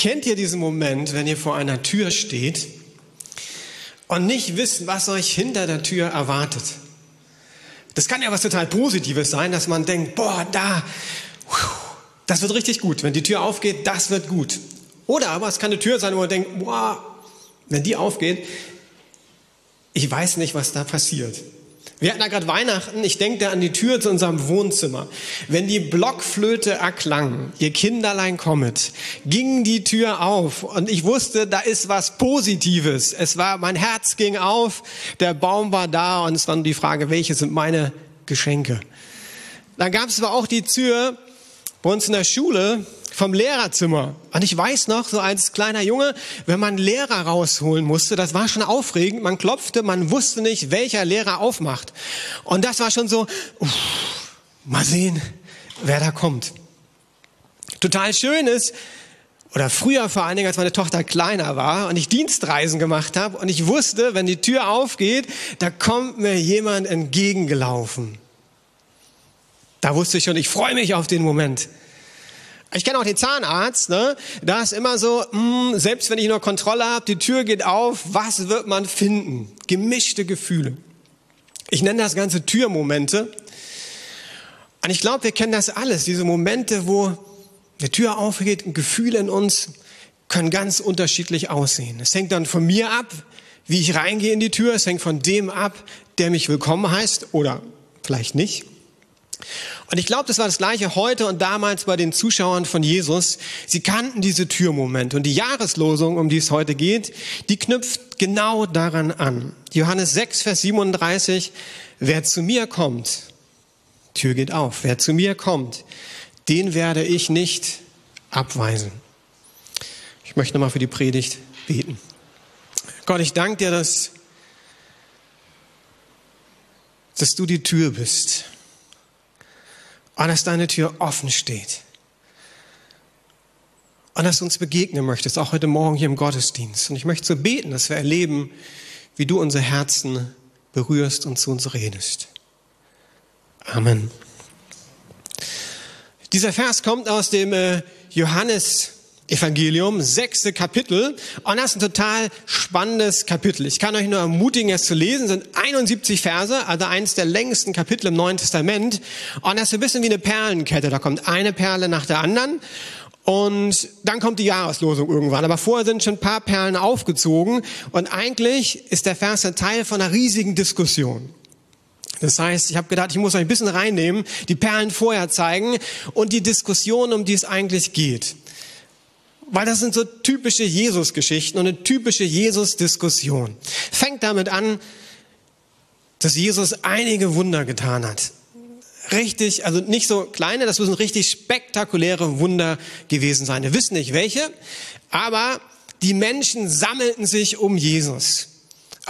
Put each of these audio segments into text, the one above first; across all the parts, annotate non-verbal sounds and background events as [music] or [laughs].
Kennt ihr diesen Moment, wenn ihr vor einer Tür steht und nicht wisst, was euch hinter der Tür erwartet? Das kann ja was total Positives sein, dass man denkt, boah, da, das wird richtig gut. Wenn die Tür aufgeht, das wird gut. Oder aber es kann eine Tür sein, wo man denkt, boah, wenn die aufgeht, ich weiß nicht, was da passiert. Wir hatten da gerade Weihnachten, ich denke da an die Tür zu unserem Wohnzimmer. Wenn die Blockflöte erklang, ihr Kinderlein kommet, ging die Tür auf und ich wusste, da ist was Positives. Es war, mein Herz ging auf, der Baum war da und es war die Frage, welche sind meine Geschenke. Dann gab es aber auch die Tür bei uns in der Schule, vom Lehrerzimmer. Und ich weiß noch, so als kleiner Junge, wenn man Lehrer rausholen musste, das war schon aufregend. Man klopfte, man wusste nicht, welcher Lehrer aufmacht. Und das war schon so, uff, mal sehen, wer da kommt. Total schön ist, oder früher vor allen Dingen, als meine Tochter kleiner war und ich Dienstreisen gemacht habe und ich wusste, wenn die Tür aufgeht, da kommt mir jemand entgegengelaufen. Da wusste ich schon, ich freue mich auf den Moment. Ich kenne auch den Zahnarzt, ne? da ist immer so, mh, hm, selbst wenn ich nur Kontrolle habe, die Tür geht auf, was wird man finden? Gemischte Gefühle. Ich nenne das Ganze Türmomente. Und ich glaube, wir kennen das alles, diese Momente, wo eine Tür aufgeht und Gefühle in uns können ganz unterschiedlich aussehen. Es hängt dann von mir ab, wie ich reingehe in die Tür. Es hängt von dem ab, der mich willkommen heißt oder vielleicht nicht. Und ich glaube, das war das gleiche heute und damals bei den Zuschauern von Jesus. Sie kannten diese Türmomente und die Jahreslosung, um die es heute geht, die knüpft genau daran an. Johannes 6, Vers 37, wer zu mir kommt, Tür geht auf, wer zu mir kommt, den werde ich nicht abweisen. Ich möchte nochmal für die Predigt beten. Gott, ich danke dir, dass, dass du die Tür bist und dass deine Tür offen steht. Und dass du uns begegnen möchtest, auch heute Morgen hier im Gottesdienst. Und ich möchte so beten, dass wir erleben, wie du unser Herzen berührst und zu uns redest. Amen. Dieser Vers kommt aus dem äh, Johannes Evangelium, sechste Kapitel. Und das ist ein total spannendes Kapitel. Ich kann euch nur ermutigen, es zu lesen. Es sind 71 Verse, also eines der längsten Kapitel im Neuen Testament. Und das ist ein bisschen wie eine Perlenkette. Da kommt eine Perle nach der anderen. Und dann kommt die Jahreslosung irgendwann. Aber vorher sind schon ein paar Perlen aufgezogen. Und eigentlich ist der Vers ein Teil von einer riesigen Diskussion. Das heißt, ich habe gedacht, ich muss euch ein bisschen reinnehmen, die Perlen vorher zeigen und die Diskussion, um die es eigentlich geht weil das sind so typische Jesus-Geschichten und eine typische Jesus-Diskussion. Fängt damit an, dass Jesus einige Wunder getan hat. Richtig, also nicht so kleine, das müssen richtig spektakuläre Wunder gewesen sein. Wir wissen nicht welche, aber die Menschen sammelten sich um Jesus.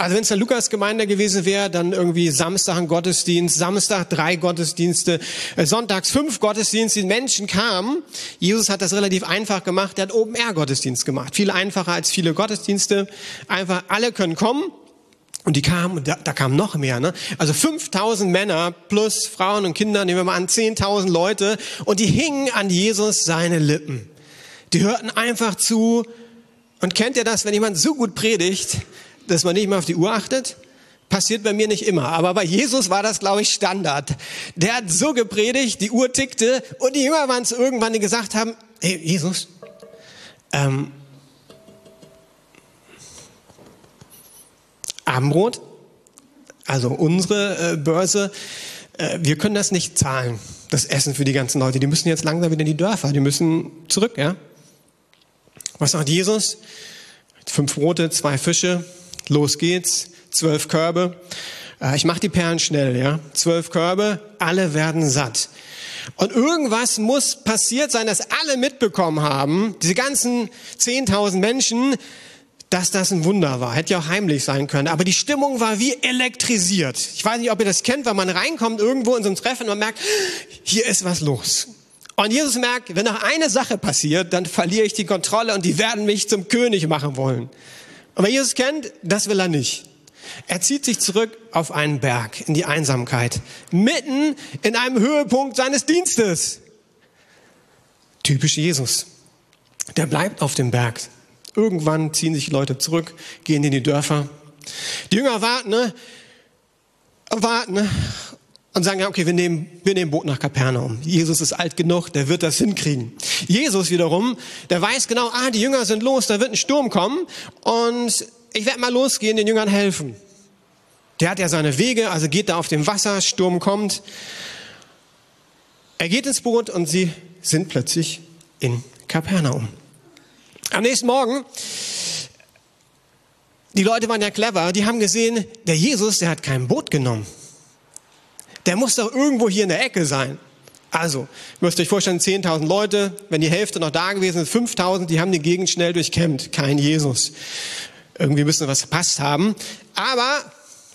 Also wenn es der Lukas-Gemeinde gewesen wäre, dann irgendwie Samstag ein Gottesdienst, Samstag drei Gottesdienste, äh, sonntags fünf Gottesdienste, die Menschen kamen. Jesus hat das relativ einfach gemacht, er hat Open-Air-Gottesdienst gemacht. Viel einfacher als viele Gottesdienste. Einfach alle können kommen. Und die kamen, und da, da kamen noch mehr, ne? Also 5000 Männer plus Frauen und Kinder, nehmen wir mal an, 10.000 Leute. Und die hingen an Jesus seine Lippen. Die hörten einfach zu. Und kennt ihr das, wenn jemand so gut predigt, dass man nicht mehr auf die Uhr achtet? Passiert bei mir nicht immer, aber bei Jesus war das, glaube ich, Standard. Der hat so gepredigt, die Uhr tickte und die Jünger waren es irgendwann, die gesagt haben, hey Jesus, ähm, Abendbrot, also unsere äh, Börse, äh, wir können das nicht zahlen, das Essen für die ganzen Leute. Die müssen jetzt langsam wieder in die Dörfer, die müssen zurück, ja? Was sagt Jesus? Fünf Brote, zwei Fische, Los geht's, zwölf Körbe. Äh, ich mache die Perlen schnell, ja. Zwölf Körbe, alle werden satt. Und irgendwas muss passiert sein, dass alle mitbekommen haben, diese ganzen 10.000 Menschen, dass das ein Wunder war. Hätte ja auch heimlich sein können. Aber die Stimmung war wie elektrisiert. Ich weiß nicht, ob ihr das kennt, wenn man reinkommt irgendwo in so ein Treffen und man merkt, hier ist was los. Und Jesus merkt, wenn noch eine Sache passiert, dann verliere ich die Kontrolle und die werden mich zum König machen wollen. Aber Jesus kennt, das will er nicht. Er zieht sich zurück auf einen Berg, in die Einsamkeit, mitten in einem Höhepunkt seines Dienstes. Typisch Jesus. Der bleibt auf dem Berg. Irgendwann ziehen sich Leute zurück, gehen in die Dörfer. Die Jünger warten, ne? warten ne? Und sagen, ja, okay, wir nehmen, wir nehmen Boot nach Kapernaum. Jesus ist alt genug, der wird das hinkriegen. Jesus wiederum, der weiß genau, ah, die Jünger sind los, da wird ein Sturm kommen und ich werde mal losgehen, den Jüngern helfen. Der hat ja seine Wege, also geht da auf dem Wasser, Sturm kommt. Er geht ins Boot und sie sind plötzlich in Kapernaum. Am nächsten Morgen, die Leute waren ja clever, die haben gesehen, der Jesus, der hat kein Boot genommen. Der muss doch irgendwo hier in der Ecke sein. Also, müsst euch vorstellen, 10.000 Leute, wenn die Hälfte noch da gewesen ist, 5.000, die haben die Gegend schnell durchkämmt. Kein Jesus. Irgendwie müssen wir was verpasst haben. Aber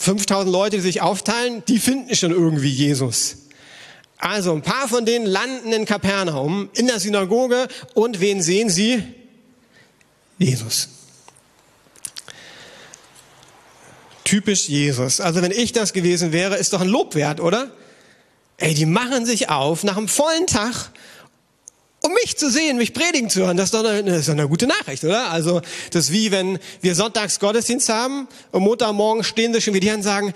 5.000 Leute, die sich aufteilen, die finden schon irgendwie Jesus. Also, ein paar von denen landen in Kapernaum, in der Synagoge, und wen sehen sie? Jesus. Typisch Jesus. Also wenn ich das gewesen wäre, ist doch ein Lob wert, oder? Ey, die machen sich auf nach einem vollen Tag, um mich zu sehen, mich predigen zu hören. Das ist doch eine, ist eine gute Nachricht, oder? Also das ist wie wenn wir sonntags Gottesdienst haben und Montagmorgen stehen sie schon wieder hier und sagen,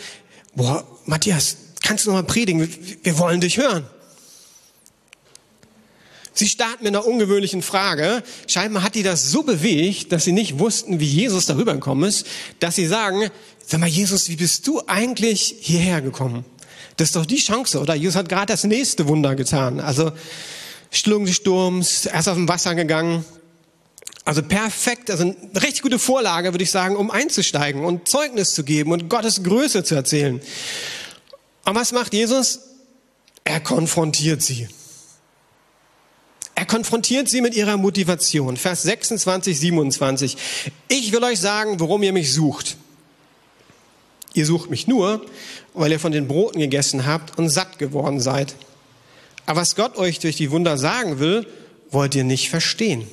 boah, Matthias, kannst du noch mal predigen? Wir wollen dich hören. Sie starten mit einer ungewöhnlichen Frage. Scheinbar hat die das so bewegt, dass sie nicht wussten, wie Jesus darüber gekommen ist, dass sie sagen, sag mal, Jesus, wie bist du eigentlich hierher gekommen? Das ist doch die Chance, oder? Jesus hat gerade das nächste Wunder getan. Also Stillung des Sturms, erst auf dem Wasser gegangen. Also perfekt, also eine richtig gute Vorlage, würde ich sagen, um einzusteigen und Zeugnis zu geben und Gottes Größe zu erzählen. Und was macht Jesus? Er konfrontiert sie. Er konfrontiert sie mit ihrer Motivation. Vers 26, 27. Ich will euch sagen, warum ihr mich sucht. Ihr sucht mich nur, weil ihr von den Broten gegessen habt und satt geworden seid. Aber was Gott euch durch die Wunder sagen will, wollt ihr nicht verstehen.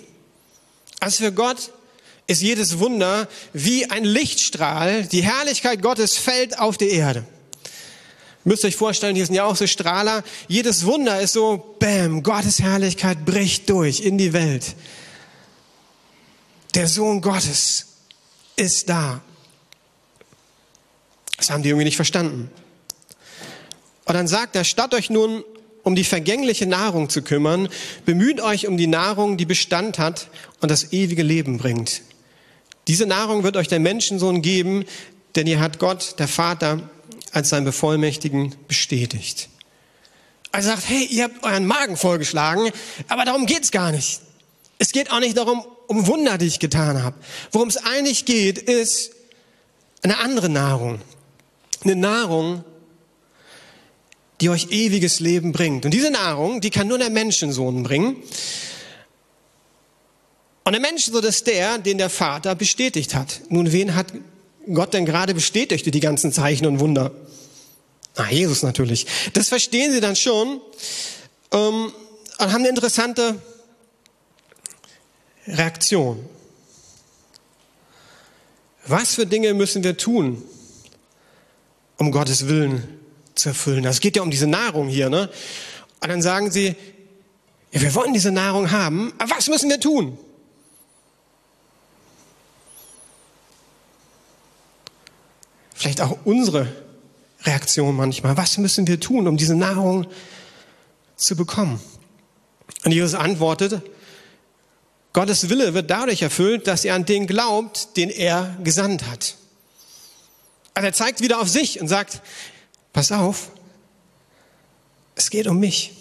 Also für Gott ist jedes Wunder wie ein Lichtstrahl. Die Herrlichkeit Gottes fällt auf die Erde. Müsst ihr euch vorstellen, hier sind ja auch so Strahler. Jedes Wunder ist so, bam, Gottes Herrlichkeit bricht durch in die Welt. Der Sohn Gottes ist da. Das haben die irgendwie nicht verstanden. Und dann sagt er, statt euch nun um die vergängliche Nahrung zu kümmern, bemüht euch um die Nahrung, die Bestand hat und das ewige Leben bringt. Diese Nahrung wird euch der Menschensohn geben, denn ihr hat Gott, der Vater, als sein Bevollmächtigen bestätigt. Er sagt, hey, ihr habt euren Magen vollgeschlagen, aber darum geht's gar nicht. Es geht auch nicht darum, um Wunder, die ich getan habe. Worum es eigentlich geht, ist eine andere Nahrung. Eine Nahrung, die euch ewiges Leben bringt. Und diese Nahrung, die kann nur der Menschensohn bringen. Und der Menschensohn ist der, den der Vater bestätigt hat. Nun, wen hat Gott denn gerade bestätigte die ganzen Zeichen und Wunder? Ah, Jesus natürlich. Das verstehen sie dann schon ähm, und haben eine interessante Reaktion. Was für Dinge müssen wir tun, um Gottes Willen zu erfüllen? Das geht ja um diese Nahrung hier, ne? Und dann sagen sie, ja, wir wollen diese Nahrung haben, aber was müssen wir tun? vielleicht auch unsere Reaktion manchmal. Was müssen wir tun, um diese Nahrung zu bekommen? Und Jesus antwortet, Gottes Wille wird dadurch erfüllt, dass ihr an den glaubt, den er gesandt hat. Also er zeigt wieder auf sich und sagt, pass auf, es geht um mich.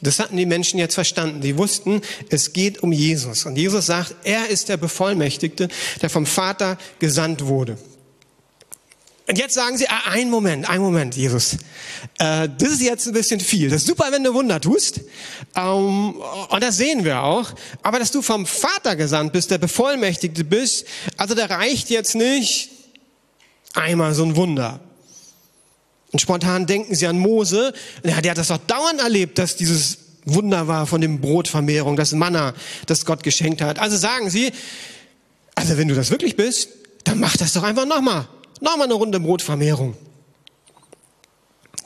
Das hatten die Menschen jetzt verstanden. Die wussten, es geht um Jesus. Und Jesus sagt, er ist der Bevollmächtigte, der vom Vater gesandt wurde. Und jetzt sagen sie, ah, ein Moment, ein Moment, Jesus. Äh, das ist jetzt ein bisschen viel. Das ist super, wenn du Wunder tust. Ähm, und das sehen wir auch. Aber dass du vom Vater gesandt bist, der Bevollmächtigte bist, also da reicht jetzt nicht einmal so ein Wunder. Und spontan denken sie an Mose. Ja, der hat das doch dauernd erlebt, dass dieses Wunder war von dem Brotvermehrung, das Manna, das Gott geschenkt hat. Also sagen sie, Also wenn du das wirklich bist, dann mach das doch einfach nochmal. Nochmal eine Runde Brotvermehrung.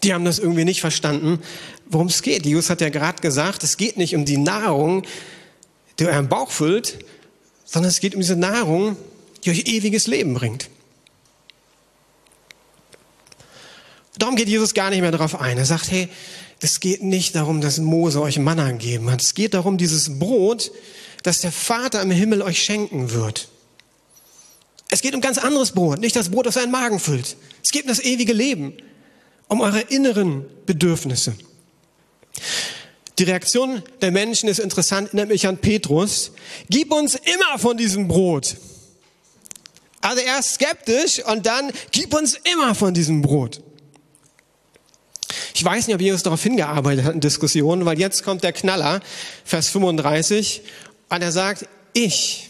Die haben das irgendwie nicht verstanden, worum es geht. Jesus hat ja gerade gesagt, es geht nicht um die Nahrung, die euren Bauch füllt, sondern es geht um diese Nahrung, die euch ewiges Leben bringt. Darum geht Jesus gar nicht mehr darauf ein. Er sagt, hey, es geht nicht darum, dass Mose euch Manna gegeben hat. Es geht darum, dieses Brot, das der Vater im Himmel euch schenken wird. Es geht um ganz anderes Brot, nicht das Brot, das euren Magen füllt. Es geht um das ewige Leben, um eure inneren Bedürfnisse. Die Reaktion der Menschen ist interessant, erinnert mich an Petrus. Gib uns immer von diesem Brot. Also erst skeptisch und dann gib uns immer von diesem Brot. Ich weiß nicht, ob Jesus darauf hingearbeitet hat in Diskussionen, weil jetzt kommt der Knaller, Vers 35, und er sagt, ich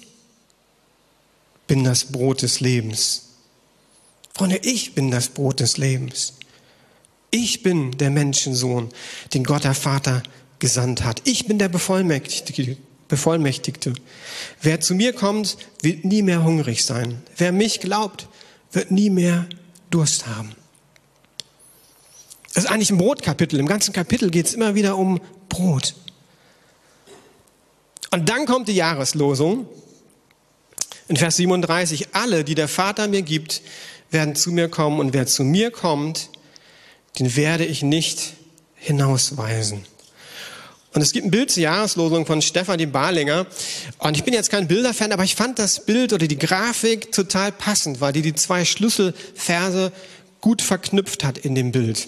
bin das Brot des Lebens. Freunde, ich bin das Brot des Lebens. Ich bin der Menschensohn, den Gott der Vater gesandt hat. Ich bin der Bevollmächtigte. Bevollmächtigte. Wer zu mir kommt, wird nie mehr hungrig sein. Wer mich glaubt, wird nie mehr Durst haben. Das ist eigentlich ein Brotkapitel. Im ganzen Kapitel geht es immer wieder um Brot. Und dann kommt die Jahreslosung. In Vers 37, alle, die der Vater mir gibt, werden zu mir kommen und wer zu mir kommt, den werde ich nicht hinausweisen. Und es gibt ein Bild zur Jahreslosung von Stefanie Barlinger. Und ich bin jetzt kein Bilderfan, aber ich fand das Bild oder die Grafik total passend, weil die die zwei Schlüsselverse gut verknüpft hat in dem Bild.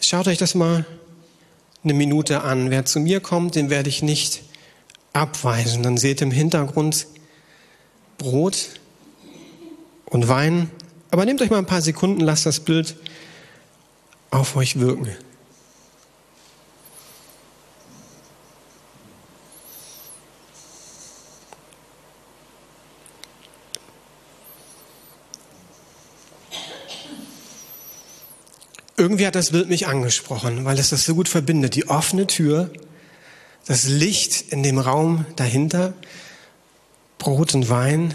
Schaut euch das mal eine Minute an. Wer zu mir kommt, den werde ich nicht abweisen. Dann seht im Hintergrund Brot und Wein. Aber nehmt euch mal ein paar Sekunden, lasst das Bild auf euch wirken. Irgendwie hat das Bild mich angesprochen, weil es das so gut verbindet. Die offene Tür das Licht in dem Raum dahinter, Brot und Wein,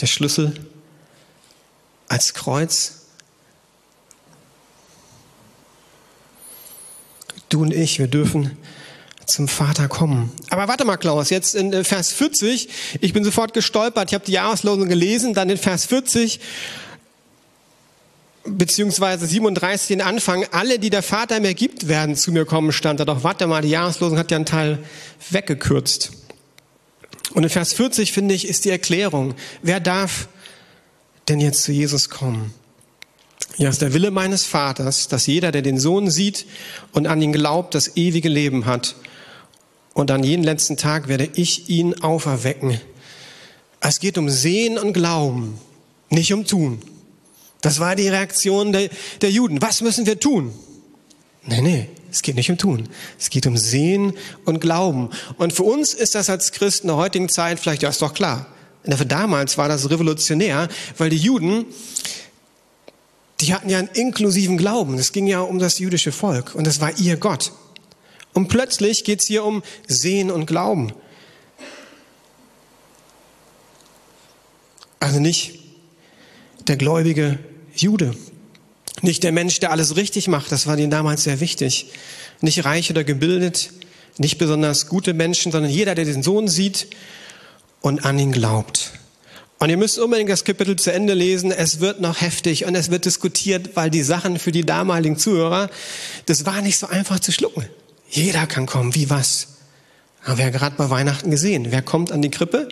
der Schlüssel als Kreuz. Du und ich, wir dürfen zum Vater kommen. Aber warte mal, Klaus, jetzt in äh, Vers 40, ich bin sofort gestolpert, ich habe die Jahreslosung gelesen, dann in Vers 40 beziehungsweise 37 den Anfang, alle, die der Vater mir gibt, werden zu mir kommen, stand da. Doch warte mal, die Jahreslosung hat ja einen Teil weggekürzt. Und in Vers 40, finde ich, ist die Erklärung, wer darf denn jetzt zu Jesus kommen? Ja, es ist der Wille meines Vaters, dass jeder, der den Sohn sieht und an ihn glaubt, das ewige Leben hat. Und an jeden letzten Tag werde ich ihn auferwecken. Es geht um Sehen und Glauben, nicht um Tun. Das war die Reaktion der, der Juden. Was müssen wir tun? Nee, nee, es geht nicht um Tun. Es geht um Sehen und Glauben. Und für uns ist das als Christen der heutigen Zeit vielleicht, ja, ist doch klar. Für damals war das revolutionär, weil die Juden, die hatten ja einen inklusiven Glauben. Es ging ja um das jüdische Volk und das war ihr Gott. Und plötzlich geht es hier um Sehen und Glauben. Also nicht der gläubige Jude. Nicht der Mensch, der alles richtig macht, das war ihnen damals sehr wichtig. Nicht reich oder gebildet, nicht besonders gute Menschen, sondern jeder, der den Sohn sieht und an ihn glaubt. Und ihr müsst unbedingt das Kapitel zu Ende lesen. Es wird noch heftig und es wird diskutiert, weil die Sachen für die damaligen Zuhörer, das war nicht so einfach zu schlucken. Jeder kann kommen, wie was. Haben wir ja gerade bei Weihnachten gesehen. Wer kommt an die Krippe?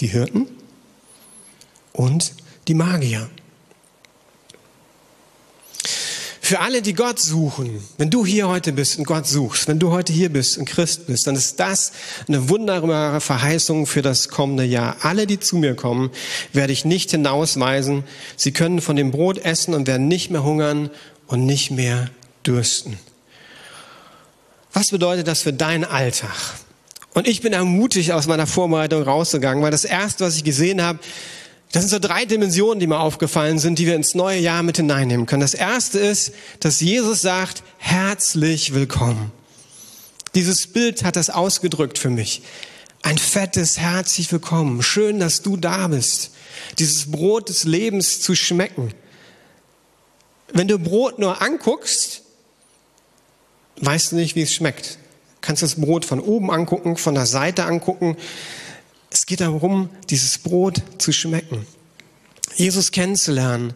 Die Hirten und die Magier. Für alle, die Gott suchen, wenn du hier heute bist und Gott suchst, wenn du heute hier bist und Christ bist, dann ist das eine wunderbare Verheißung für das kommende Jahr. Alle, die zu mir kommen, werde ich nicht hinausweisen. Sie können von dem Brot essen und werden nicht mehr hungern und nicht mehr dürsten. Was bedeutet das für deinen Alltag? Und ich bin ermutigt aus meiner Vorbereitung rausgegangen, weil das erste, was ich gesehen habe, das sind so drei Dimensionen, die mir aufgefallen sind, die wir ins neue Jahr mit hineinnehmen können. Das erste ist, dass Jesus sagt, herzlich willkommen. Dieses Bild hat das ausgedrückt für mich. Ein fettes herzlich willkommen. Schön, dass du da bist. Dieses Brot des Lebens zu schmecken. Wenn du Brot nur anguckst, weißt du nicht, wie es schmeckt. Du kannst das Brot von oben angucken, von der Seite angucken. Es geht darum, dieses Brot zu schmecken. Jesus kennenzulernen.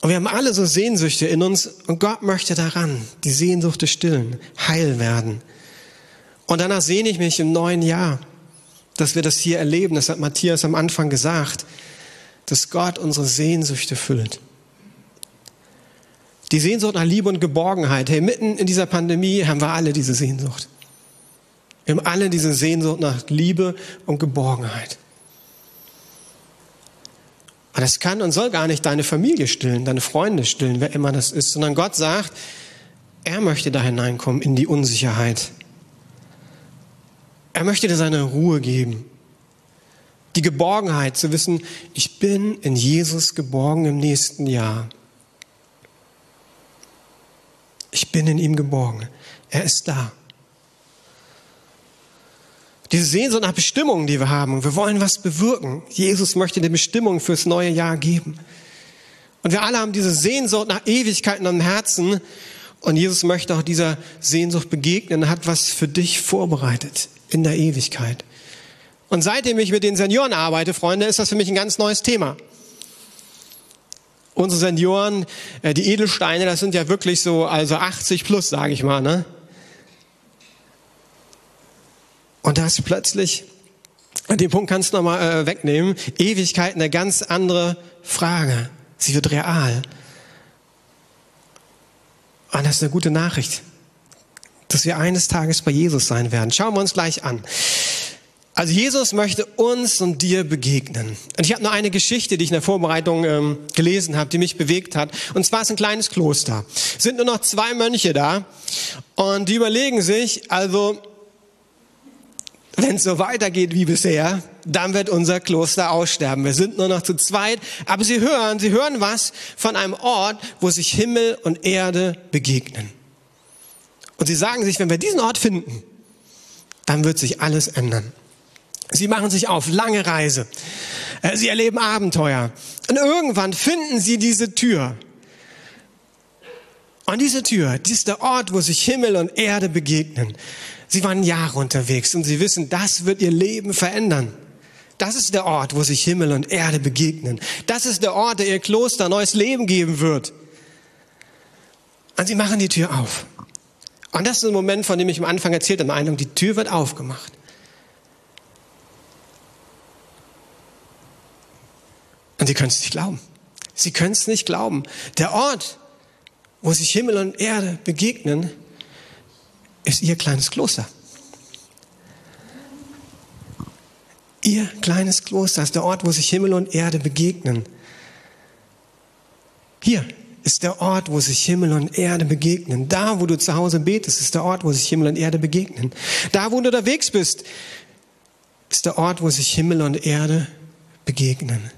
Und wir haben alle so Sehnsüchte in uns und Gott möchte daran, die Sehnsucht stillen, heil werden. Und danach sehne ich mich im neuen Jahr, dass wir das hier erleben, das hat Matthias am Anfang gesagt, dass Gott unsere Sehnsüchte füllt. Die Sehnsucht nach Liebe und Geborgenheit. Hey, mitten in dieser Pandemie haben wir alle diese Sehnsucht. Wir haben alle diese Sehnsucht nach Liebe und Geborgenheit. Aber das kann und soll gar nicht deine Familie stillen, deine Freunde stillen, wer immer das ist, sondern Gott sagt, er möchte da hineinkommen in die Unsicherheit. Er möchte dir seine Ruhe geben. Die Geborgenheit zu wissen, ich bin in Jesus geborgen im nächsten Jahr. Ich bin in ihm geborgen. Er ist da. Diese Sehnsucht nach Bestimmungen, die wir haben. Wir wollen was bewirken. Jesus möchte eine Bestimmung fürs neue Jahr geben. Und wir alle haben diese Sehnsucht nach Ewigkeiten im Herzen. Und Jesus möchte auch dieser Sehnsucht begegnen hat was für dich vorbereitet in der Ewigkeit. Und seitdem ich mit den Senioren arbeite, Freunde, ist das für mich ein ganz neues Thema. Unsere Senioren, äh, die Edelsteine, das sind ja wirklich so, also 80 plus, sage ich mal, ne? Und da ist plötzlich, den Punkt kannst du nochmal äh, wegnehmen, Ewigkeit eine ganz andere Frage. Sie wird real. Und das ist eine gute Nachricht, dass wir eines Tages bei Jesus sein werden. Schauen wir uns gleich an. Also Jesus möchte uns und dir begegnen. Und ich habe nur eine Geschichte, die ich in der Vorbereitung ähm, gelesen habe, die mich bewegt hat. Und zwar ist ein kleines Kloster. Es sind nur noch zwei Mönche da und die überlegen sich, also wenn es so weitergeht wie bisher, dann wird unser Kloster aussterben. Wir sind nur noch zu zweit, aber sie hören, sie hören was von einem Ort, wo sich Himmel und Erde begegnen. Und sie sagen sich, wenn wir diesen Ort finden, dann wird sich alles ändern. Sie machen sich auf, lange Reise. Äh, sie erleben Abenteuer. Und irgendwann finden sie diese Tür. Und diese Tür, die ist der Ort, wo sich Himmel und Erde begegnen. Sie waren Jahre unterwegs und sie wissen, das wird ihr Leben verändern. Das ist der Ort, wo sich Himmel und Erde begegnen. Das ist der Ort, der ihr Kloster neues Leben geben wird. Und sie machen die Tür auf. Und das ist ein Moment, von dem ich am Anfang erzählt habe, Eindruck, die Tür wird aufgemacht. Und sie können es nicht glauben. Sie können es nicht glauben. Der Ort, wo sich Himmel und Erde begegnen, ist ihr kleines Kloster. Ihr kleines Kloster ist der Ort, wo sich Himmel und Erde begegnen. Hier ist der Ort, wo sich Himmel und Erde begegnen. Da, wo du zu Hause betest, ist der Ort, wo sich Himmel und Erde begegnen. Da, wo du unterwegs bist, ist der Ort, wo sich Himmel und Erde begegnen.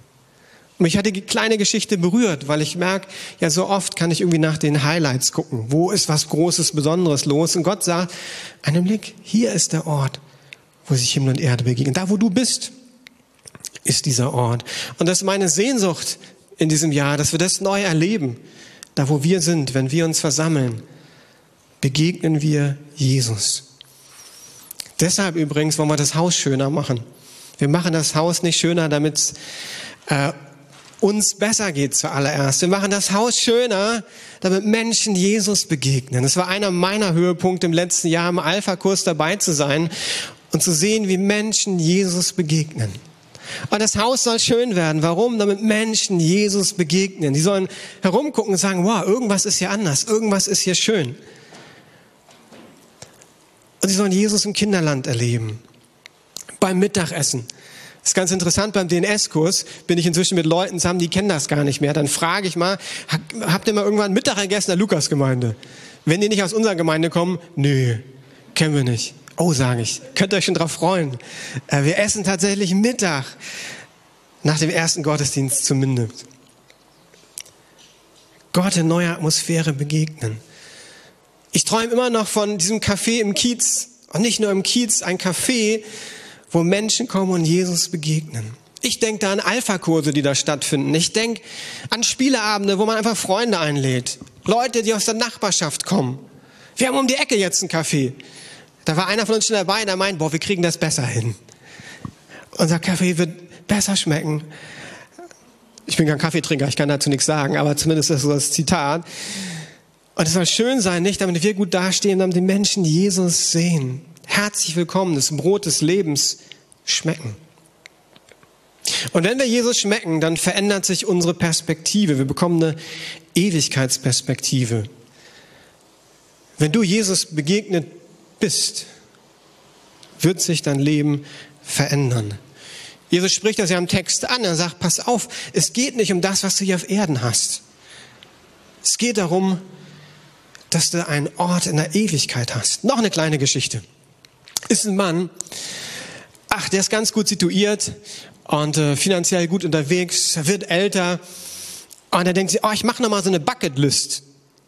Mich hat die kleine Geschichte berührt, weil ich merke, ja, so oft kann ich irgendwie nach den Highlights gucken. Wo ist was Großes, Besonderes los? Und Gott sagt, einen Blick, hier ist der Ort, wo sich Himmel und Erde begegnen. Da, wo du bist, ist dieser Ort. Und das ist meine Sehnsucht in diesem Jahr, dass wir das neu erleben. Da, wo wir sind, wenn wir uns versammeln, begegnen wir Jesus. Deshalb übrigens wollen wir das Haus schöner machen. Wir machen das Haus nicht schöner, damit äh, uns besser geht zuallererst. Wir machen das Haus schöner, damit Menschen Jesus begegnen. Es war einer meiner Höhepunkte im letzten Jahr im Alpha-Kurs dabei zu sein und zu sehen, wie Menschen Jesus begegnen. Und das Haus soll schön werden. Warum? Damit Menschen Jesus begegnen. Die sollen herumgucken und sagen, wow, irgendwas ist hier anders, irgendwas ist hier schön. Und sie sollen Jesus im Kinderland erleben. Beim Mittagessen das ist ganz interessant, beim DNS-Kurs bin ich inzwischen mit Leuten zusammen, die kennen das gar nicht mehr. Dann frage ich mal, habt ihr mal irgendwann Mittag gegessen in der Lukas-Gemeinde? Wenn die nicht aus unserer Gemeinde kommen, nö, kennen wir nicht. Oh, sage ich, könnt ihr euch schon drauf freuen. Äh, wir essen tatsächlich Mittag, nach dem ersten Gottesdienst zumindest. Gott in neuer Atmosphäre begegnen. Ich träume immer noch von diesem Café im Kiez. Und nicht nur im Kiez, ein Café, wo Menschen kommen und Jesus begegnen. Ich denke da an Alpha-Kurse, die da stattfinden. Ich denke an Spieleabende, wo man einfach Freunde einlädt. Leute, die aus der Nachbarschaft kommen. Wir haben um die Ecke jetzt einen Kaffee. Da war einer von uns schon dabei, der meint, boah, wir kriegen das besser hin. Unser Kaffee wird besser schmecken. Ich bin kein Kaffeetrinker, ich kann dazu nichts sagen, aber zumindest ist das Zitat. Und es soll schön sein, nicht damit wir gut dastehen, damit die Menschen Jesus sehen. Herzlich willkommen, das Brot des Lebens schmecken. Und wenn wir Jesus schmecken, dann verändert sich unsere Perspektive. Wir bekommen eine Ewigkeitsperspektive. Wenn du Jesus begegnet bist, wird sich dein Leben verändern. Jesus spricht das ja im Text an. Er sagt, pass auf, es geht nicht um das, was du hier auf Erden hast. Es geht darum, dass du einen Ort in der Ewigkeit hast. Noch eine kleine Geschichte. Ist ein Mann, ach, der ist ganz gut situiert und äh, finanziell gut unterwegs, er wird älter und er denkt sich, oh, ich mache nochmal so eine Bucketlist.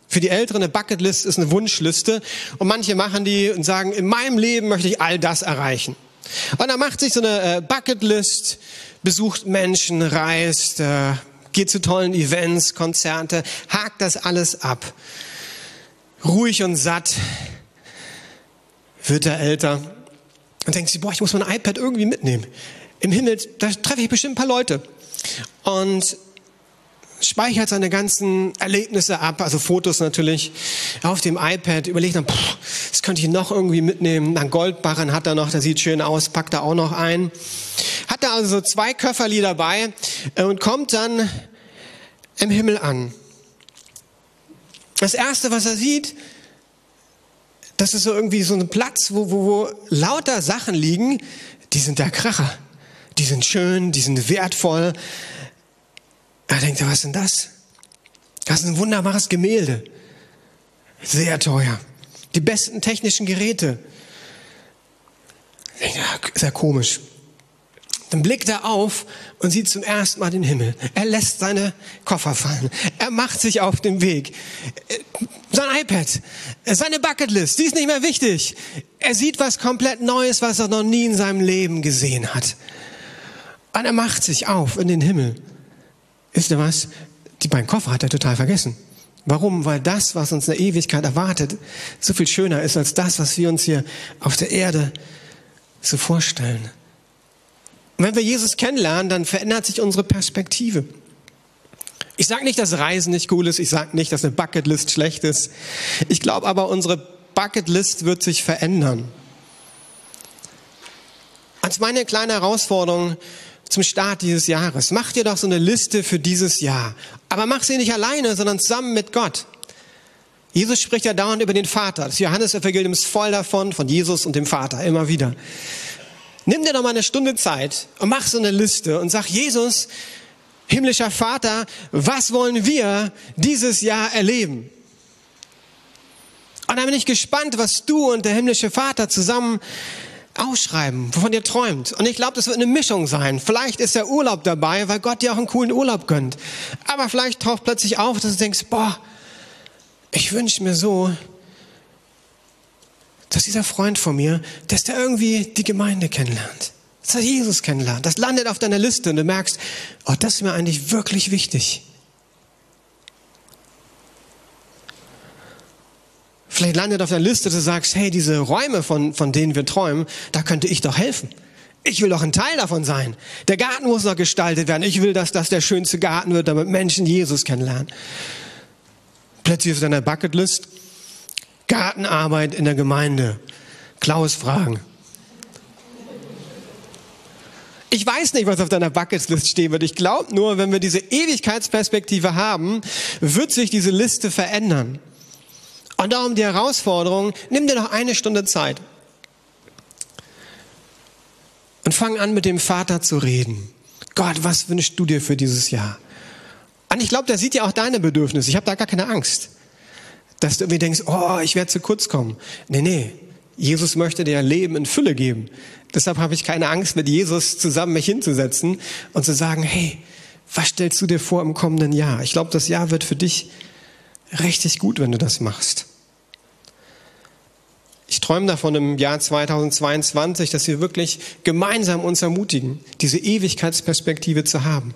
Für die Älteren eine Bucketlist ist eine Wunschliste und manche machen die und sagen, in meinem Leben möchte ich all das erreichen. Und er macht sich so eine äh, Bucketlist, besucht Menschen, reist, äh, geht zu tollen Events, Konzerte, hakt das alles ab. Ruhig und satt wird er älter und denkt sich, boah, ich muss mein iPad irgendwie mitnehmen im Himmel, da treffe ich bestimmt ein paar Leute. Und speichert seine ganzen Erlebnisse ab, also Fotos natürlich, auf dem iPad, überlegt dann, pff, das könnte ich noch irgendwie mitnehmen. Dann Goldbarren hat er noch, der sieht schön aus, packt er auch noch ein. Hat er also zwei Köfferli dabei äh, und kommt dann im Himmel an. Das erste, was er sieht, das ist so irgendwie so ein Platz, wo, wo, wo lauter Sachen liegen, die sind der Kracher die sind schön, die sind wertvoll. Er denkt, was ist denn das? Das ist ein wunderbares Gemälde. Sehr teuer. Die besten technischen Geräte. Sehr komisch. Dann blickt er auf und sieht zum ersten Mal den Himmel. Er lässt seine Koffer fallen. Er macht sich auf den Weg. Sein iPad, seine Bucketlist, die ist nicht mehr wichtig. Er sieht was komplett Neues, was er noch nie in seinem Leben gesehen hat. Und er macht sich auf in den Himmel. Wisst ihr was? Die beiden Koffer hat er total vergessen. Warum? Weil das, was uns in der Ewigkeit erwartet, so viel schöner ist als das, was wir uns hier auf der Erde so vorstellen. Und wenn wir Jesus kennenlernen, dann verändert sich unsere Perspektive. Ich sage nicht, dass Reisen nicht cool ist. Ich sage nicht, dass eine Bucketlist schlecht ist. Ich glaube aber, unsere Bucketlist wird sich verändern. Als meine kleine Herausforderung zum Start dieses Jahres. Mach dir doch so eine Liste für dieses Jahr. Aber mach sie nicht alleine, sondern zusammen mit Gott. Jesus spricht ja dauernd über den Vater. Das Johannesevangelium ist voll davon, von Jesus und dem Vater, immer wieder. Nimm dir doch mal eine Stunde Zeit und mach so eine Liste und sag, Jesus, himmlischer Vater, was wollen wir dieses Jahr erleben? Und dann bin ich gespannt, was du und der himmlische Vater zusammen ausschreiben, wovon ihr träumt. Und ich glaube, das wird eine Mischung sein. Vielleicht ist der Urlaub dabei, weil Gott dir auch einen coolen Urlaub gönnt. Aber vielleicht taucht plötzlich auf, dass du denkst, boah, ich wünsche mir so, dass dieser Freund von mir, dass der irgendwie die Gemeinde kennenlernt. Dass er Jesus kennenlernt. Das landet auf deiner Liste und du merkst, oh, das ist mir eigentlich wirklich wichtig. Vielleicht landet auf der Liste, dass du sagst, hey, diese Räume, von, von denen wir träumen, da könnte ich doch helfen. Ich will doch ein Teil davon sein. Der Garten muss noch gestaltet werden. Ich will, dass das der schönste Garten wird, damit Menschen Jesus kennenlernen. Plötzlich auf deiner Bucketlist Gartenarbeit in der Gemeinde. Klaus fragen. Ich weiß nicht, was auf deiner Bucketlist stehen wird. Ich glaube nur, wenn wir diese Ewigkeitsperspektive haben, wird sich diese Liste verändern. Und darum die Herausforderung, nimm dir noch eine Stunde Zeit. Und fang an, mit dem Vater zu reden. Gott, was wünschst du dir für dieses Jahr? Und ich glaube, der sieht ja auch deine Bedürfnisse. Ich habe da gar keine Angst. Dass du irgendwie denkst, oh, ich werde zu kurz kommen. Nee, nee. Jesus möchte dir Leben in Fülle geben. Deshalb habe ich keine Angst, mit Jesus zusammen mich hinzusetzen und zu sagen, hey, was stellst du dir vor im kommenden Jahr? Ich glaube, das Jahr wird für dich richtig gut, wenn du das machst. träume davon im Jahr 2022, dass wir wirklich gemeinsam uns ermutigen, diese Ewigkeitsperspektive zu haben.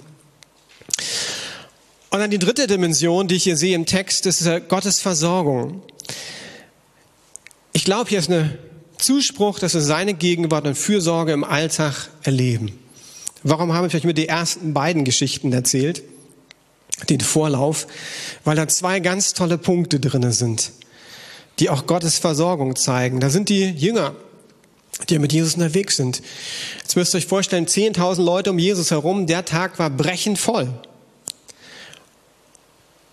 Und dann die dritte Dimension, die ich hier sehe im Text, ist Gottes Versorgung. Ich glaube, hier ist ein Zuspruch, dass wir seine Gegenwart und Fürsorge im Alltag erleben. Warum habe ich euch mir die ersten beiden Geschichten erzählt? Den Vorlauf, weil da zwei ganz tolle Punkte drinne sind, die auch Gottes Versorgung zeigen. Da sind die Jünger, die mit Jesus unterwegs sind. Jetzt müsst ihr euch vorstellen, 10.000 Leute um Jesus herum, der Tag war brechend voll.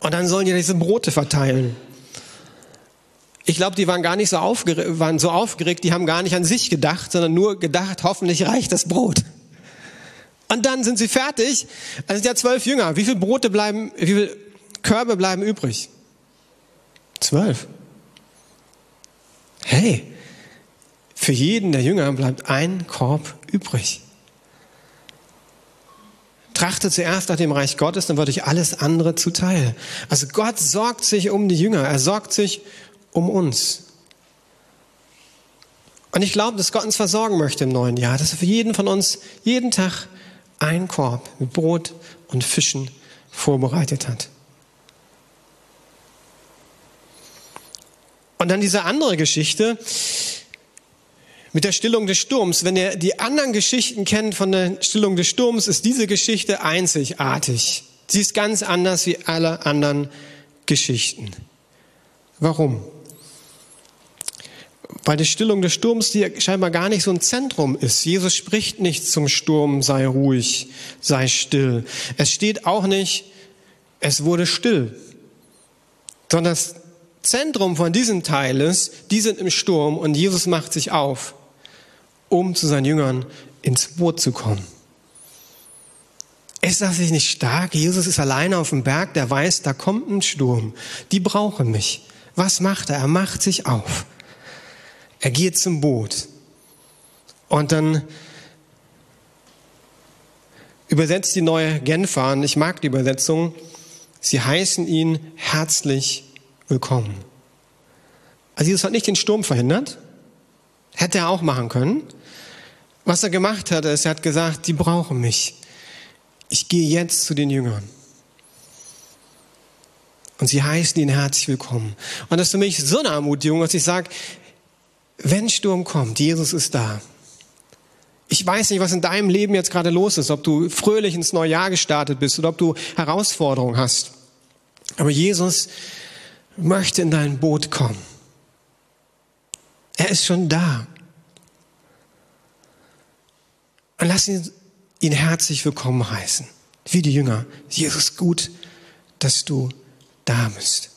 Und dann sollen die diese Brote verteilen. Ich glaube, die waren gar nicht so aufgeregt, waren so aufgeregt, die haben gar nicht an sich gedacht, sondern nur gedacht, hoffentlich reicht das Brot. Und dann sind sie fertig. Also sind ja zwölf Jünger. Wie viele Brote bleiben, wie viele Körbe bleiben übrig? Zwölf. Hey, für jeden der Jünger bleibt ein Korb übrig. Trachte zuerst nach dem Reich Gottes, dann wird euch alles andere zuteil. Also Gott sorgt sich um die Jünger, er sorgt sich um uns. Und ich glaube, dass Gott uns versorgen möchte im neuen Jahr, dass er für jeden von uns jeden Tag einen Korb mit Brot und Fischen vorbereitet hat. Und dann diese andere Geschichte mit der Stillung des Sturms. Wenn ihr die anderen Geschichten kennt von der Stillung des Sturms, ist diese Geschichte einzigartig. Sie ist ganz anders wie alle anderen Geschichten. Warum? weil die Stillung des Sturms hier scheinbar gar nicht so ein Zentrum ist. Jesus spricht nicht zum Sturm, sei ruhig, sei still. Es steht auch nicht, es wurde still, sondern das Zentrum von diesem Teil ist, die sind im Sturm und Jesus macht sich auf, um zu seinen Jüngern ins Boot zu kommen. Ist das nicht stark? Jesus ist alleine auf dem Berg, der weiß, da kommt ein Sturm. Die brauchen mich. Was macht er? Er macht sich auf. Er geht zum Boot. Und dann übersetzt die neue Genfer, und ich mag die Übersetzung, sie heißen ihn herzlich willkommen. Also Jesus hat nicht den Sturm verhindert, hätte er auch machen können. Was er gemacht hat, ist, er hat gesagt, die brauchen mich. Ich gehe jetzt zu den Jüngern. Und sie heißen ihn herzlich willkommen. Und das ist für mich so eine Ermutigung, dass ich sage, wenn Sturm kommt, Jesus ist da. Ich weiß nicht, was in deinem Leben jetzt gerade los ist, ob du fröhlich ins neue Jahr gestartet bist oder ob du Herausforderungen hast. Aber Jesus möchte in dein Boot kommen. Er ist schon da. Und lass ihn, ihn herzlich willkommen heißen. Wie die Jünger. Jesus, gut, dass du da bist.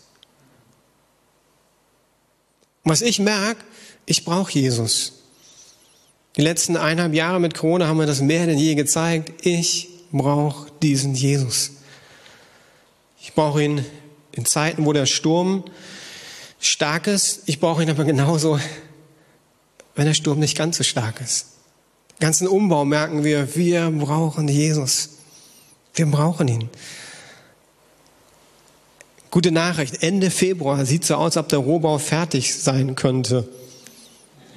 Was ich merke, ich brauche Jesus. Die letzten eineinhalb Jahre mit Corona haben wir das mehr denn je gezeigt. Ich brauche diesen Jesus. Ich brauche ihn in Zeiten, wo der Sturm stark ist. Ich brauche ihn aber genauso, wenn der Sturm nicht ganz so stark ist. Den ganzen Umbau merken wir, wir brauchen Jesus. Wir brauchen ihn. Gute Nachricht, Ende Februar sieht so aus, als ob der Rohbau fertig sein könnte.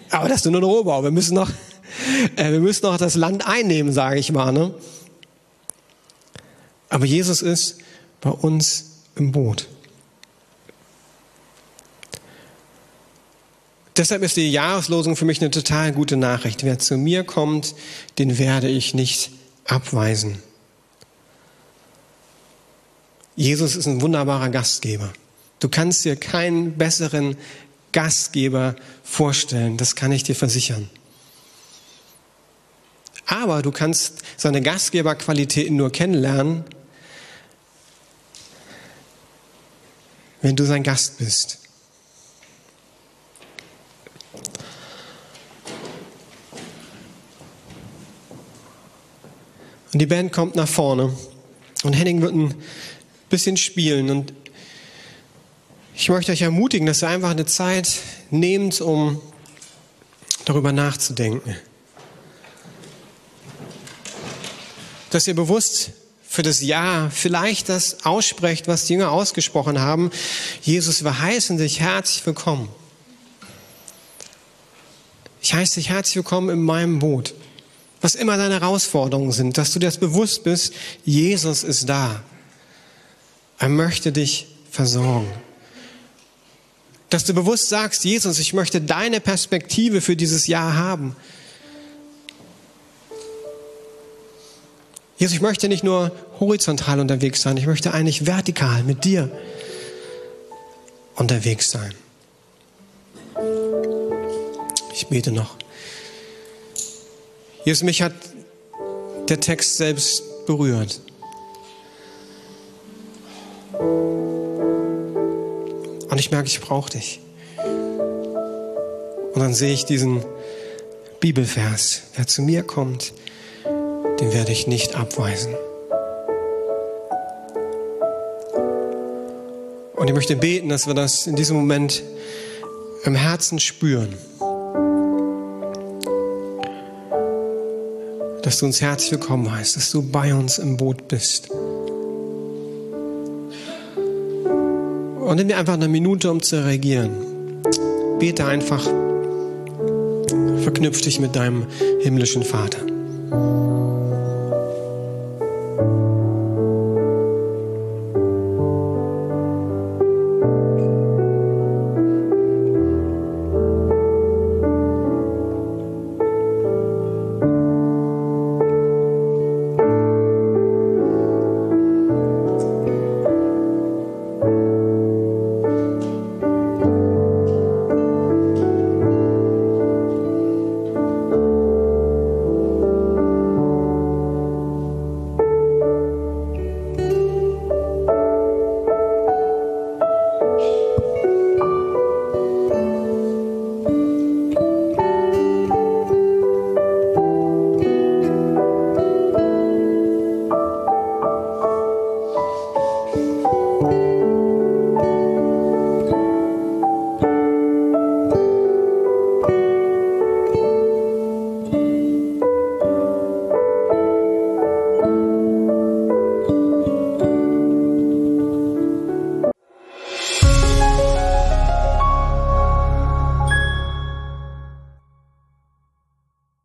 Aber das ist nur ein Rohbau. Wir müssen noch, [laughs] äh, wir müssen noch das Land einnehmen, sage ich mal. Ne? Aber Jesus ist bei uns im Boot. Deshalb ist die Jahreslosung für mich eine total gute Nachricht. Wer zu mir kommt, den werde ich nicht abweisen. Jesus ist ein wunderbarer Gastgeber. Du kannst dir keinen besseren Gastgeber vorstellen, das kann ich dir versichern. Aber du kannst seine Gastgeberqualitäten nur kennenlernen, wenn du sein Gast bist. Und die Band kommt nach vorne und Henning wird ein bisschen spielen und ich möchte euch ermutigen, dass ihr einfach eine Zeit nehmt, um darüber nachzudenken. Dass ihr bewusst für das Ja vielleicht das aussprecht, was die Jünger ausgesprochen haben. Jesus, wir heißen dich herzlich willkommen. Ich heiße dich herzlich willkommen in meinem Boot. Was immer deine Herausforderungen sind, dass du dir das bewusst bist, Jesus ist da. Er möchte dich versorgen. Dass du bewusst sagst, Jesus, ich möchte deine Perspektive für dieses Jahr haben. Jesus, ich möchte nicht nur horizontal unterwegs sein, ich möchte eigentlich vertikal mit dir unterwegs sein. Ich bete noch. Jesus, mich hat der Text selbst berührt. Und ich merke, ich brauche dich. Und dann sehe ich diesen Bibelvers. Wer zu mir kommt, den werde ich nicht abweisen. Und ich möchte beten, dass wir das in diesem Moment im Herzen spüren. Dass du uns herzlich willkommen heißt, dass du bei uns im Boot bist. Und nimm dir einfach eine Minute, um zu reagieren. Bete einfach. Verknüpf dich mit deinem himmlischen Vater.